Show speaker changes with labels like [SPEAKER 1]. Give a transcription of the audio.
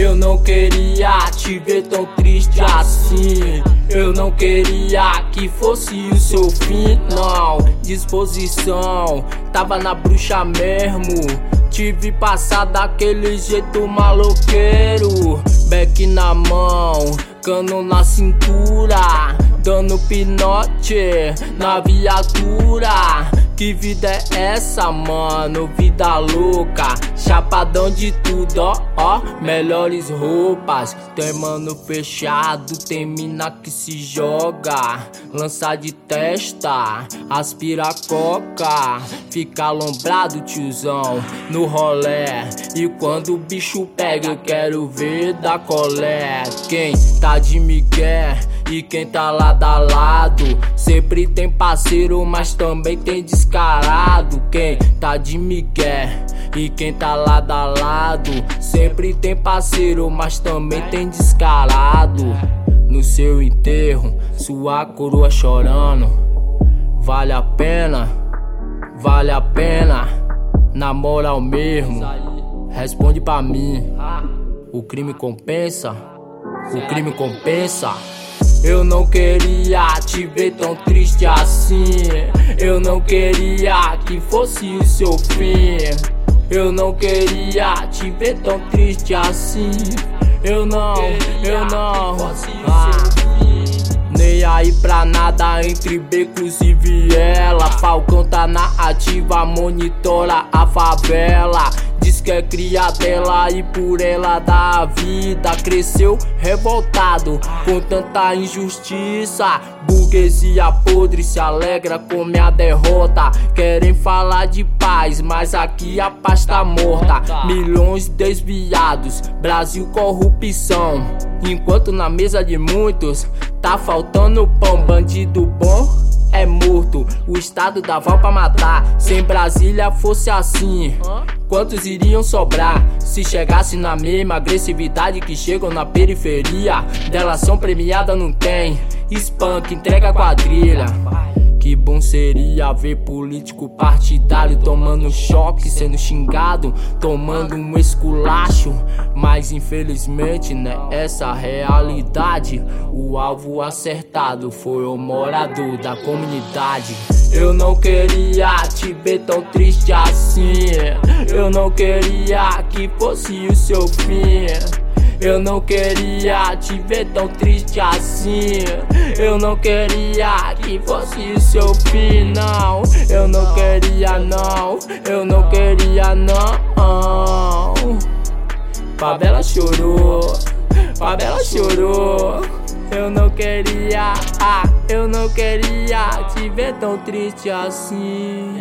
[SPEAKER 1] Eu não queria te ver tão triste assim. Eu não queria que fosse o seu fim, não. Disposição, tava na bruxa mesmo. Tive passar daquele jeito maloqueiro. Beck na mão, cano na cintura. Dando pinote na viatura. Que vida é essa, mano? Vida louca, chapadão de tudo, ó, ó. Melhores roupas, tem mano fechado, tem mina que se joga. Lança de testa, aspira coca. Fica alombrado, tiozão, no rolé. E quando o bicho pega, eu quero ver da colé. Quem tá de migué? E quem tá lado a lado Sempre tem parceiro, mas também tem descarado Quem tá de migué e quem tá lado a lado Sempre tem parceiro, mas também tem descarado No seu enterro, sua coroa chorando Vale a pena, vale a pena Na moral mesmo, responde pra mim O crime compensa? O crime compensa? Eu não queria te ver tão triste assim. Eu não queria que fosse o seu fim. Eu não queria te ver tão triste assim. Eu não, eu não. Ah. Nem aí pra nada entre becos e viela. Falcão tá na ativa, monitora a favela que é cria dela e por ela dá a vida. Cresceu revoltado com tanta injustiça. Burguesia podre se alegra com minha derrota. Querem falar de paz, mas aqui a paz tá morta. Milhões desviados, Brasil corrupção. Enquanto na mesa de muitos tá faltando pão, bandido bom é morto. O estado dava pra matar. Se Brasília fosse assim, quantos iriam sobrar? Se chegasse na mesma agressividade que chegam na periferia, delação premiada não tem. Espanca, entrega quadrilha. Que bom seria ver político partidário tomando choque, sendo xingado, tomando um esculacho. Mas infelizmente, né, essa realidade. O alvo acertado foi o morador da comunidade. Eu não queria te ver tão triste assim. Eu não queria que fosse o seu fim. Eu não queria te ver tão triste assim. Eu não queria que fosse o seu fim, não. Eu não queria, não. Eu não queria, não. Favela chorou, favela chorou. Eu não queria, ah, eu não queria te ver tão triste assim.